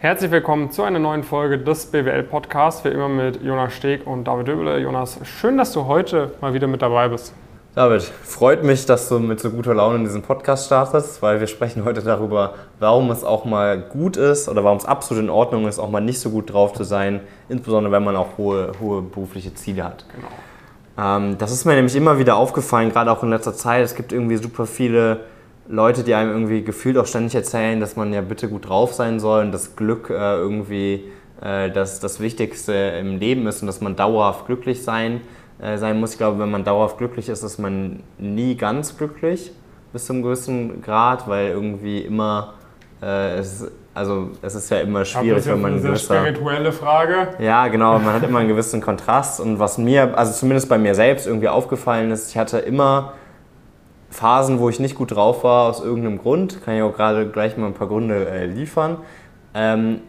Herzlich willkommen zu einer neuen Folge des BWL Podcasts, wie immer mit Jonas Steg und David Döbele. Jonas, schön, dass du heute mal wieder mit dabei bist. David, freut mich, dass du mit so guter Laune in diesen Podcast startest, weil wir sprechen heute darüber, warum es auch mal gut ist oder warum es absolut in Ordnung ist, auch mal nicht so gut drauf zu sein, insbesondere wenn man auch hohe, hohe berufliche Ziele hat. Genau. Ähm, das ist mir nämlich immer wieder aufgefallen, gerade auch in letzter Zeit. Es gibt irgendwie super viele Leute, die einem irgendwie gefühlt auch ständig erzählen, dass man ja bitte gut drauf sein soll und dass Glück äh, irgendwie äh, das, das Wichtigste im Leben ist und dass man dauerhaft glücklich sein, äh, sein muss. Ich glaube, wenn man dauerhaft glücklich ist, ist man nie ganz glücklich bis zum gewissen Grad, weil irgendwie immer äh, es, also es ist ja immer schwierig, wenn man eine sehr spirituelle Frage. Ja, genau, man hat immer einen gewissen Kontrast und was mir, also zumindest bei mir selbst irgendwie aufgefallen ist, ich hatte immer Phasen, wo ich nicht gut drauf war, aus irgendeinem Grund, kann ich auch gerade gleich mal ein paar Gründe äh, liefern. Ähm,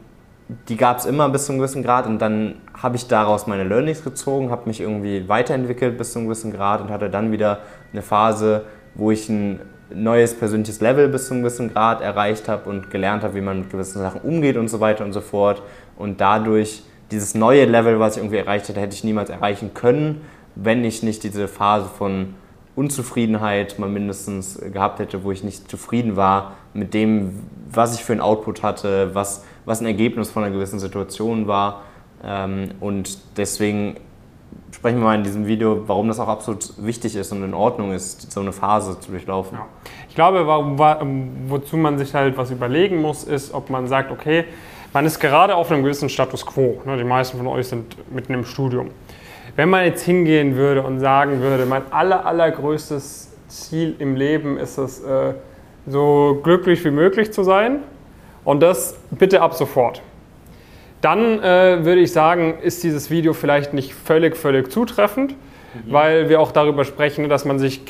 die gab es immer bis zu einem gewissen Grad und dann habe ich daraus meine Learnings gezogen, habe mich irgendwie weiterentwickelt bis zu einem gewissen Grad und hatte dann wieder eine Phase, wo ich ein neues persönliches Level bis zu einem gewissen Grad erreicht habe und gelernt habe, wie man mit gewissen Sachen umgeht und so weiter und so fort. Und dadurch dieses neue Level, was ich irgendwie erreicht hätte, hätte ich niemals erreichen können, wenn ich nicht diese Phase von Unzufriedenheit mal mindestens gehabt hätte, wo ich nicht zufrieden war mit dem, was ich für ein Output hatte, was, was ein Ergebnis von einer gewissen Situation war. Ähm, und deswegen sprechen wir mal in diesem Video, warum das auch absolut wichtig ist und in Ordnung ist, so eine Phase zu durchlaufen. Ja. Ich glaube, wozu man sich halt was überlegen muss, ist, ob man sagt, okay, man ist gerade auf einem gewissen Status quo. Ne, die meisten von euch sind mitten im Studium. Wenn man jetzt hingehen würde und sagen würde, mein aller, allergrößtes Ziel im Leben ist es, äh, so glücklich wie möglich zu sein und das bitte ab sofort. Dann äh, würde ich sagen, ist dieses Video vielleicht nicht völlig, völlig zutreffend, mhm. weil wir auch darüber sprechen, dass man sich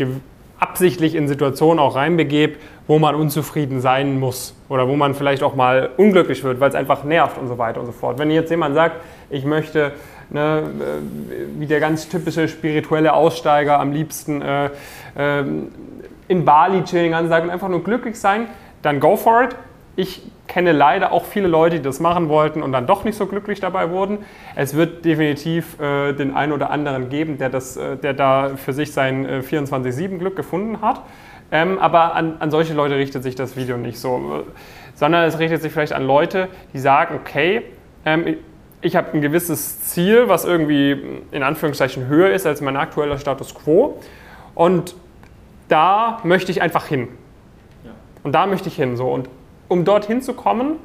absichtlich in Situationen auch reinbegebt, wo man unzufrieden sein muss oder wo man vielleicht auch mal unglücklich wird, weil es einfach nervt und so weiter und so fort. Wenn jetzt jemand sagt, ich möchte ne, äh, wie der ganz typische spirituelle Aussteiger am liebsten äh, äh, in Bali chillen den ganzen und einfach nur glücklich sein, dann go for it. Ich kenne leider auch viele Leute, die das machen wollten und dann doch nicht so glücklich dabei wurden. Es wird definitiv äh, den einen oder anderen geben, der, das, äh, der da für sich sein äh, 24-7-Glück gefunden hat. Ähm, aber an, an, solche Leute richtet sich das Video nicht so, sondern es richtet sich vielleicht an Leute, die sagen, okay, ähm, ich habe ein gewisses Ziel, was irgendwie in Anführungszeichen höher ist als mein aktueller Status quo. Und da möchte ich einfach hin. Ja. Und da möchte ich hin. So. Und um dorthin zu kommen,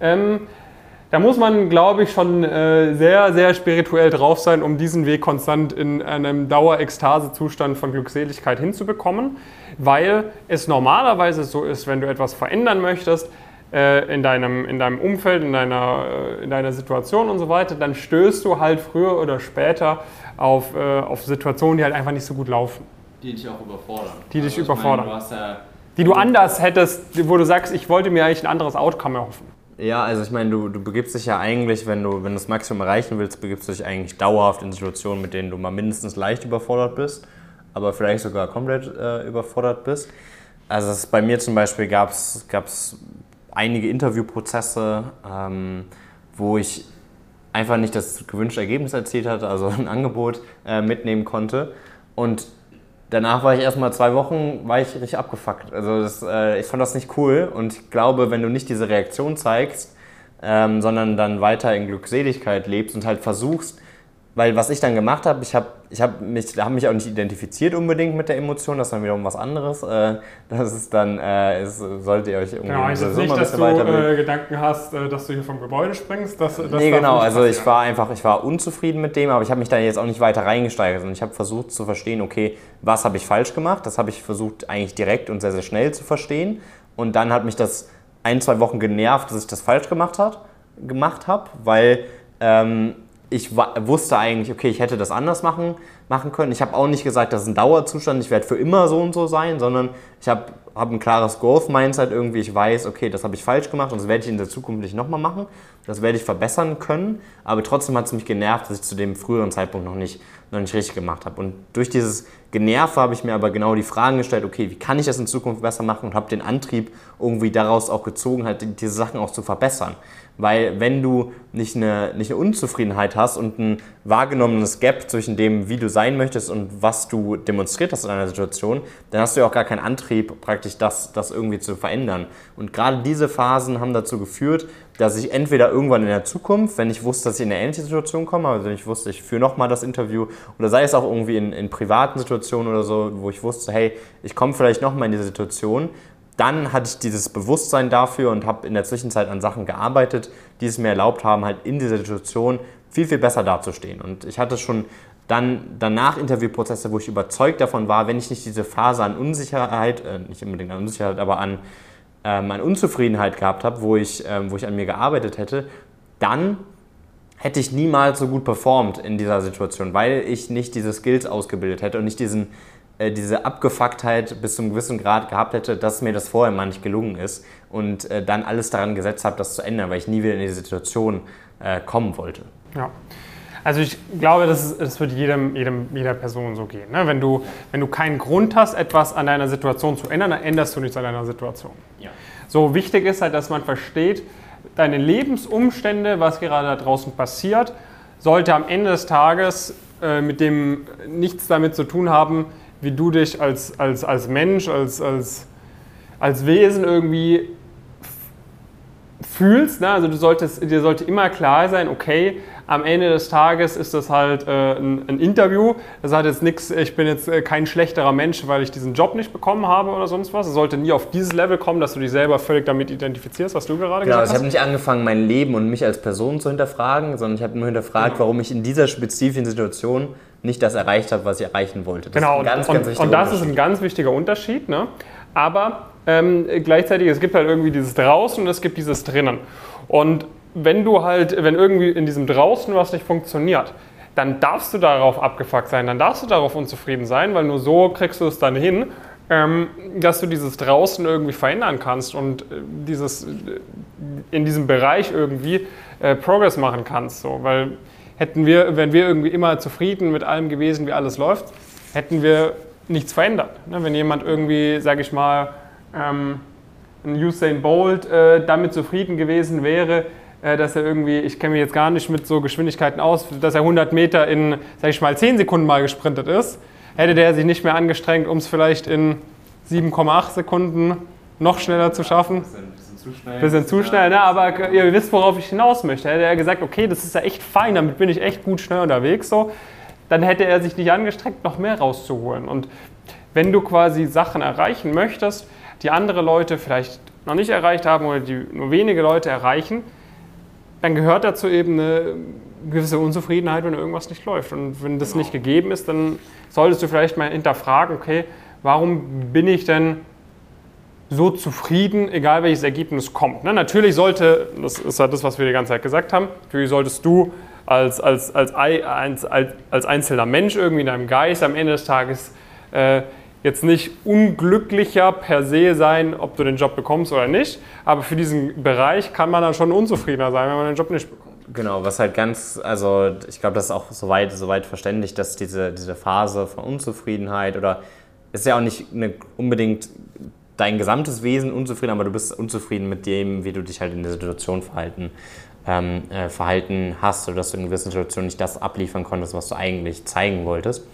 ähm, da muss man, glaube ich, schon äh, sehr, sehr spirituell drauf sein, um diesen Weg konstant in einem Dauerekstase-Zustand von Glückseligkeit hinzubekommen, weil es normalerweise so ist, wenn du etwas verändern möchtest, äh, in, deinem, in deinem Umfeld, in deiner, äh, in deiner Situation und so weiter, dann stößt du halt früher oder später auf, äh, auf Situationen, die halt einfach nicht so gut laufen. Die dich auch überfordern. Die dich also überfordern. Meine, du ja die du anders hättest, wo du sagst, ich wollte mir eigentlich ein anderes Outcome erhoffen. Ja, also ich meine, du, du begibst dich ja eigentlich, wenn du, wenn du das Maximum erreichen willst, begibst du dich eigentlich dauerhaft in Situationen, mit denen du mal mindestens leicht überfordert bist, aber vielleicht sogar komplett äh, überfordert bist. Also bei mir zum Beispiel gab es einige Interviewprozesse, ähm, wo ich einfach nicht das gewünschte Ergebnis erzielt hatte, also ein Angebot äh, mitnehmen konnte. Und danach war ich erstmal zwei Wochen, war ich richtig abgefuckt. Also das, äh, ich fand das nicht cool und ich glaube, wenn du nicht diese Reaktion zeigst, ähm, sondern dann weiter in Glückseligkeit lebst und halt versuchst, weil was ich dann gemacht habe, ich habe ich hab mich, hab mich auch nicht identifiziert unbedingt mit der Emotion, das ist dann wiederum was anderes. Äh, das ist dann, äh, ist, solltet ihr euch irgendwie genau, ich jetzt nicht, dass du äh, Gedanken hast, äh, dass du hier vom Gebäude springst. Dass, das nee, genau, also ich war einfach, ich war unzufrieden mit dem, aber ich habe mich da jetzt auch nicht weiter reingesteigert und ich habe versucht zu verstehen, okay, was habe ich falsch gemacht? Das habe ich versucht eigentlich direkt und sehr, sehr schnell zu verstehen und dann hat mich das ein, zwei Wochen genervt, dass ich das falsch gemacht habe, gemacht habe weil ähm, ich wusste eigentlich, okay, ich hätte das anders machen, machen können. Ich habe auch nicht gesagt, das ist ein Dauerzustand, ich werde für immer so und so sein, sondern ich habe hab ein klares Growth-Mindset irgendwie. Ich weiß, okay, das habe ich falsch gemacht und das werde ich in der Zukunft nicht nochmal machen. Das werde ich verbessern können, aber trotzdem hat es mich genervt, dass ich zu dem früheren Zeitpunkt noch nicht, noch nicht richtig gemacht habe. Und durch dieses Generve habe ich mir aber genau die Fragen gestellt, okay, wie kann ich das in Zukunft besser machen und habe den Antrieb irgendwie daraus auch gezogen, halt diese Sachen auch zu verbessern. Weil wenn du nicht eine, nicht eine Unzufriedenheit hast und ein wahrgenommenes Gap zwischen dem, wie du sein möchtest und was du demonstriert hast in einer Situation, dann hast du ja auch gar keinen Antrieb, praktisch das, das irgendwie zu verändern. Und gerade diese Phasen haben dazu geführt, dass ich entweder irgendwann in der Zukunft, wenn ich wusste, dass ich in eine ähnliche Situation komme, also wenn ich wusste, ich führe nochmal das Interview, oder sei es auch irgendwie in, in privaten Situationen oder so, wo ich wusste, hey, ich komme vielleicht nochmal in diese Situation, dann hatte ich dieses Bewusstsein dafür und habe in der Zwischenzeit an Sachen gearbeitet, die es mir erlaubt haben, halt in dieser Situation viel, viel besser dazustehen. Und ich hatte schon dann danach Interviewprozesse, wo ich überzeugt davon war, wenn ich nicht diese Phase an Unsicherheit, äh, nicht unbedingt an Unsicherheit, aber an, ähm, an Unzufriedenheit gehabt habe, wo ich, ähm, wo ich an mir gearbeitet hätte, dann hätte ich niemals so gut performt in dieser Situation, weil ich nicht diese Skills ausgebildet hätte und nicht diesen, diese Abgefucktheit bis zu einem gewissen Grad gehabt hätte, dass mir das vorher mal nicht gelungen ist und äh, dann alles daran gesetzt habe, das zu ändern, weil ich nie wieder in diese Situation äh, kommen wollte. Ja. Also ich glaube, das, ist, das wird jedem, jedem, jeder Person so gehen. Ne? Wenn, du, wenn du keinen Grund hast, etwas an deiner Situation zu ändern, dann änderst du nichts an deiner Situation. Ja. So wichtig ist halt, dass man versteht, deine Lebensumstände, was gerade da draußen passiert, sollte am Ende des Tages äh, mit dem nichts damit zu tun haben, wie du dich als, als, als Mensch, als, als, als Wesen irgendwie fühlst. Ne? Also du solltest, dir sollte immer klar sein, okay, am Ende des Tages ist das halt äh, ein, ein, Interview. Das hat jetzt nichts, ich bin jetzt äh, kein schlechterer Mensch, weil ich diesen Job nicht bekommen habe oder sonst was. Es sollte nie auf dieses Level kommen, dass du dich selber völlig damit identifizierst, was du gerade genau, gesagt hast. Ich habe nicht angefangen, mein Leben und mich als Person zu hinterfragen, sondern ich habe nur hinterfragt, genau. warum ich in dieser spezifischen Situation nicht das erreicht habe, was ich erreichen wollte. Das genau, ganz, und, ganz und das ist ein ganz wichtiger Unterschied. Ne? Aber ähm, gleichzeitig, es gibt halt irgendwie dieses draußen und es gibt dieses drinnen. Und wenn du halt, wenn irgendwie in diesem draußen was nicht funktioniert, dann darfst du darauf abgefuckt sein, dann darfst du darauf unzufrieden sein, weil nur so kriegst du es dann hin, ähm, dass du dieses draußen irgendwie verändern kannst und äh, dieses äh, in diesem Bereich irgendwie äh, Progress machen kannst. So. Weil hätten wir, wenn wir irgendwie immer zufrieden mit allem gewesen, wie alles läuft, hätten wir nichts verändert. Ne? Wenn jemand irgendwie, sage ich mal, ähm, ein Usain Bolt äh, damit zufrieden gewesen wäre, äh, dass er irgendwie, ich kenne mich jetzt gar nicht mit so Geschwindigkeiten aus, dass er 100 Meter in, sag ich mal, 10 Sekunden mal gesprintet ist, hätte der sich nicht mehr angestrengt, um es vielleicht in 7,8 Sekunden noch schneller zu schaffen. Zu schnell. Bisschen zu schnell, ne? aber ihr wisst, worauf ich hinaus möchte. Hätte er gesagt, okay, das ist ja echt fein, damit bin ich echt gut schnell unterwegs, so, dann hätte er sich nicht angestrengt, noch mehr rauszuholen. Und wenn du quasi Sachen erreichen möchtest, die andere Leute vielleicht noch nicht erreicht haben oder die nur wenige Leute erreichen, dann gehört dazu eben eine gewisse Unzufriedenheit, wenn irgendwas nicht läuft. Und wenn das genau. nicht gegeben ist, dann solltest du vielleicht mal hinterfragen, okay, warum bin ich denn so zufrieden, egal welches Ergebnis kommt. Ne? Natürlich sollte, das ist ja das, was wir die ganze Zeit gesagt haben, natürlich solltest du als, als, als, als, als einzelner Mensch irgendwie in deinem Geist am Ende des Tages äh, jetzt nicht unglücklicher per se sein, ob du den Job bekommst oder nicht. Aber für diesen Bereich kann man dann schon unzufriedener sein, wenn man den Job nicht bekommt. Genau, was halt ganz, also ich glaube, das ist auch soweit, soweit verständlich, dass diese, diese Phase von Unzufriedenheit oder ist ja auch nicht eine, unbedingt dein gesamtes Wesen unzufrieden, aber du bist unzufrieden mit dem, wie du dich halt in der Situation verhalten, ähm, äh, verhalten hast oder dass du in gewissen Situationen nicht das abliefern konntest, was du eigentlich zeigen wolltest.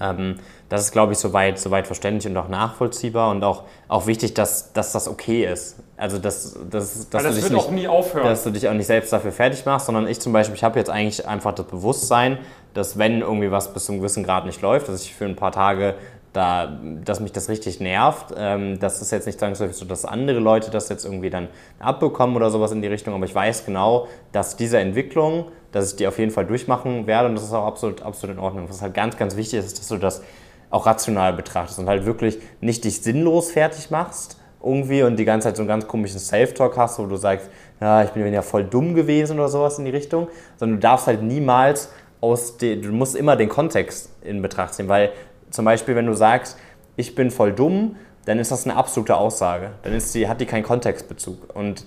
Ähm, das ist, glaube ich, soweit, soweit verständlich und auch nachvollziehbar und auch, auch wichtig, dass, dass das okay ist. Also, dass, dass, dass, das du dich nicht, nie aufhören. dass du dich auch nicht selbst dafür fertig machst, sondern ich zum Beispiel, ich habe jetzt eigentlich einfach das Bewusstsein, dass wenn irgendwie was bis zu einem gewissen Grad nicht läuft, dass ich für ein paar Tage da, dass mich das richtig nervt. Ähm, das ist jetzt nicht zwangsläufig so, dass andere Leute das jetzt irgendwie dann abbekommen oder sowas in die Richtung, aber ich weiß genau, dass diese Entwicklung, dass ich die auf jeden Fall durchmachen werde und das ist auch absolut, absolut in Ordnung. Was halt ganz, ganz wichtig ist, dass du das auch rational betrachtest und halt wirklich nicht dich sinnlos fertig machst irgendwie und die ganze Zeit so einen ganz komischen Self-Talk hast, wo du sagst, ja, ich bin ja voll dumm gewesen oder sowas in die Richtung, sondern du darfst halt niemals aus dem, du musst immer den Kontext in Betracht ziehen, weil zum Beispiel, wenn du sagst, ich bin voll dumm, dann ist das eine absolute Aussage. Dann ist die, hat die keinen Kontextbezug. Und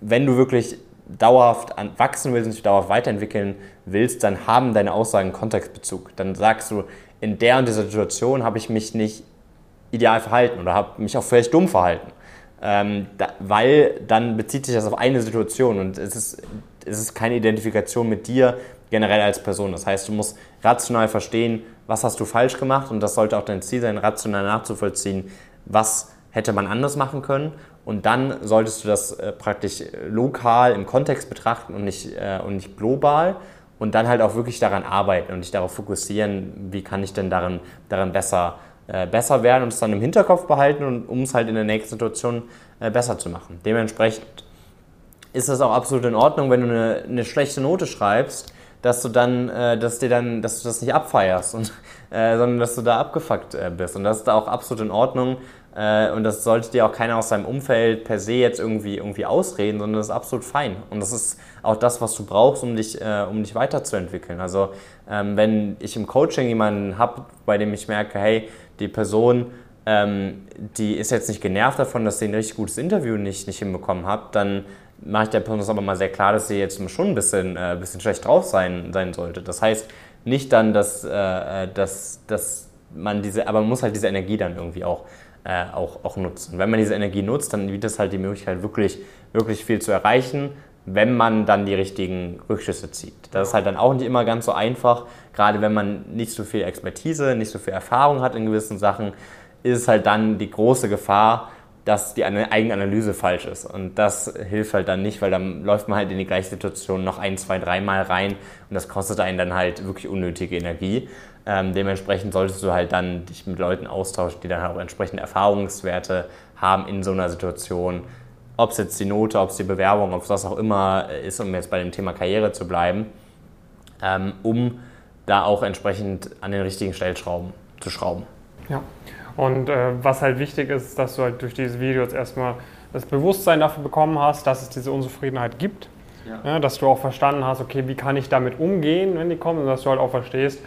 wenn du wirklich dauerhaft wachsen willst und dich dauerhaft weiterentwickeln willst, dann haben deine Aussagen Kontextbezug. Dann sagst du, in der und dieser Situation habe ich mich nicht ideal verhalten oder habe mich auch vielleicht dumm verhalten. ähm, da, weil dann bezieht sich das auf eine Situation und es ist, es ist keine Identifikation mit dir generell als Person. Das heißt, du musst rational verstehen, was hast du falsch gemacht und das sollte auch dein Ziel sein, rational nachzuvollziehen, was hätte man anders machen können und dann solltest du das äh, praktisch lokal im Kontext betrachten und nicht, äh, und nicht global und dann halt auch wirklich daran arbeiten und dich darauf fokussieren, wie kann ich denn darin, darin besser, äh, besser werden und es dann im Hinterkopf behalten, um es halt in der nächsten Situation äh, besser zu machen. Dementsprechend ist es auch absolut in Ordnung, wenn du eine, eine schlechte Note schreibst, dass du dann, äh, dass dir dann, dass du das nicht abfeierst und, äh, sondern dass du da abgefuckt äh, bist. Und das ist da auch absolut in Ordnung. Äh, und das sollte dir auch keiner aus deinem Umfeld per se jetzt irgendwie, irgendwie ausreden, sondern das ist absolut fein. Und das ist auch das, was du brauchst, um dich, äh, um dich weiterzuentwickeln. Also ähm, wenn ich im Coaching jemanden habe, bei dem ich merke, hey, die Person, ähm, die ist jetzt nicht genervt davon, dass sie ein richtig gutes Interview nicht, nicht hinbekommen hat, dann mache ich der Person das aber mal sehr klar, dass sie jetzt schon ein bisschen, äh, bisschen schlecht drauf sein, sein sollte. Das heißt nicht dann, dass, äh, dass, dass man diese, aber man muss halt diese Energie dann irgendwie auch äh, auch, auch nutzen. wenn man diese Energie nutzt, dann bietet es halt die Möglichkeit, wirklich, wirklich viel zu erreichen, wenn man dann die richtigen Rückschlüsse zieht. Das ist halt dann auch nicht immer ganz so einfach, gerade wenn man nicht so viel Expertise, nicht so viel Erfahrung hat in gewissen Sachen, ist es halt dann die große Gefahr, dass die Eigenanalyse falsch ist. Und das hilft halt dann nicht, weil dann läuft man halt in die gleiche Situation noch ein, zwei, dreimal rein und das kostet einen dann halt wirklich unnötige Energie. Ähm, dementsprechend solltest du halt dann dich mit Leuten austauschen, die dann auch entsprechende Erfahrungswerte haben in so einer Situation. Ob es jetzt die Note, ob es die Bewerbung, ob es was auch immer ist, um jetzt bei dem Thema Karriere zu bleiben, ähm, um da auch entsprechend an den richtigen Stellschrauben zu schrauben. Ja, und äh, was halt wichtig ist, dass du halt durch dieses Video jetzt erstmal das Bewusstsein dafür bekommen hast, dass es diese Unzufriedenheit gibt. Ja. Ja, dass du auch verstanden hast, okay, wie kann ich damit umgehen, wenn die kommen, und dass du halt auch verstehst,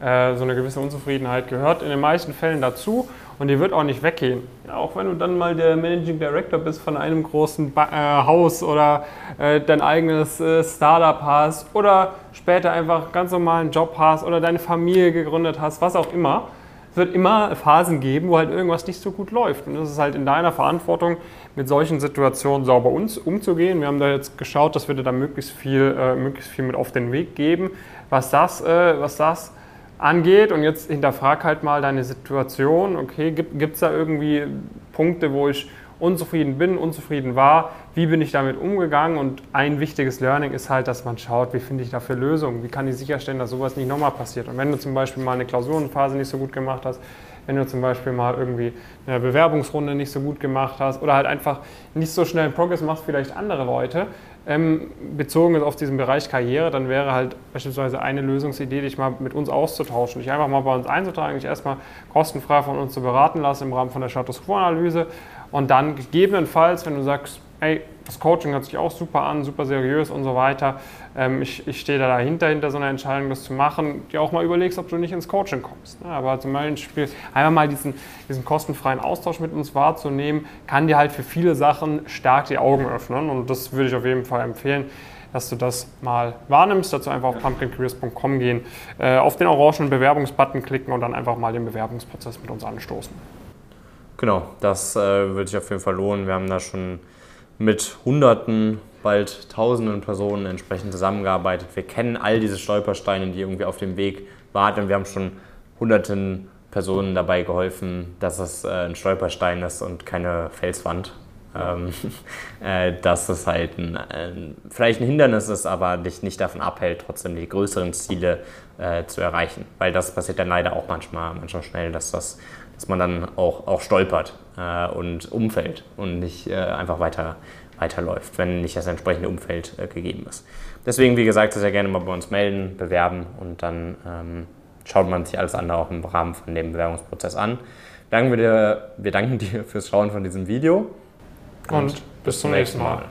äh, so eine gewisse Unzufriedenheit gehört in den meisten Fällen dazu und die wird auch nicht weggehen. Ja, auch wenn du dann mal der Managing Director bist von einem großen ba äh, Haus oder äh, dein eigenes äh, Startup hast oder später einfach ganz normalen Job hast oder deine Familie gegründet hast, was auch immer. Es wird immer Phasen geben, wo halt irgendwas nicht so gut läuft. Und es ist halt in deiner Verantwortung, mit solchen Situationen sauber uns umzugehen. Wir haben da jetzt geschaut, dass wir dir da möglichst viel, äh, möglichst viel mit auf den Weg geben, was das, äh, was das angeht und jetzt hinterfrag halt mal deine Situation. Okay, gibt es da irgendwie Punkte, wo ich unzufrieden bin, unzufrieden war? Wie bin ich damit umgegangen? Und ein wichtiges Learning ist halt, dass man schaut, wie finde ich dafür Lösungen? Wie kann ich sicherstellen, dass sowas nicht nochmal passiert? Und wenn du zum Beispiel mal eine Klausurenphase nicht so gut gemacht hast, wenn du zum Beispiel mal irgendwie eine Bewerbungsrunde nicht so gut gemacht hast oder halt einfach nicht so schnell Progress machst, vielleicht andere Leute, ähm, bezogen auf diesen Bereich Karriere, dann wäre halt beispielsweise eine Lösungsidee, dich mal mit uns auszutauschen, dich einfach mal bei uns einzutragen, dich erstmal kostenfrei von uns zu beraten lassen im Rahmen von der Status Quo-Analyse und dann gegebenenfalls, wenn du sagst, hey, das Coaching hört sich auch super an, super seriös und so weiter. Ähm, ich, ich stehe da dahinter, hinter so einer Entscheidung, das zu machen, dir auch mal überlegst, ob du nicht ins Coaching kommst. Ne? Aber zum Beispiel einmal mal diesen, diesen kostenfreien Austausch mit uns wahrzunehmen, kann dir halt für viele Sachen stark die Augen öffnen und das würde ich auf jeden Fall empfehlen dass du das mal wahrnimmst. Dazu einfach auf pumpkincareers.com gehen, äh, auf den orangen Bewerbungsbutton klicken und dann einfach mal den Bewerbungsprozess mit uns anstoßen. Genau, das äh, würde sich auf jeden Fall lohnen. Wir haben da schon mit Hunderten, bald Tausenden Personen entsprechend zusammengearbeitet. Wir kennen all diese Stolpersteine, die irgendwie auf dem Weg warten. Wir haben schon Hunderten Personen dabei geholfen, dass es äh, ein Stolperstein ist und keine Felswand. Ähm, äh, dass es halt ein, ein, vielleicht ein Hindernis ist, aber dich nicht davon abhält, trotzdem die größeren Ziele äh, zu erreichen. Weil das passiert dann leider auch manchmal, manchmal schnell, dass, das, dass man dann auch, auch stolpert äh, und umfällt und nicht äh, einfach weiter, weiterläuft, wenn nicht das entsprechende Umfeld äh, gegeben ist. Deswegen, wie gesagt, sehr gerne mal bei uns melden, bewerben und dann ähm, schaut man sich alles andere auch im Rahmen von dem Bewerbungsprozess an. Danken wir, dir, wir danken dir fürs Schauen von diesem Video. Und, und bis zum nächsten Mal.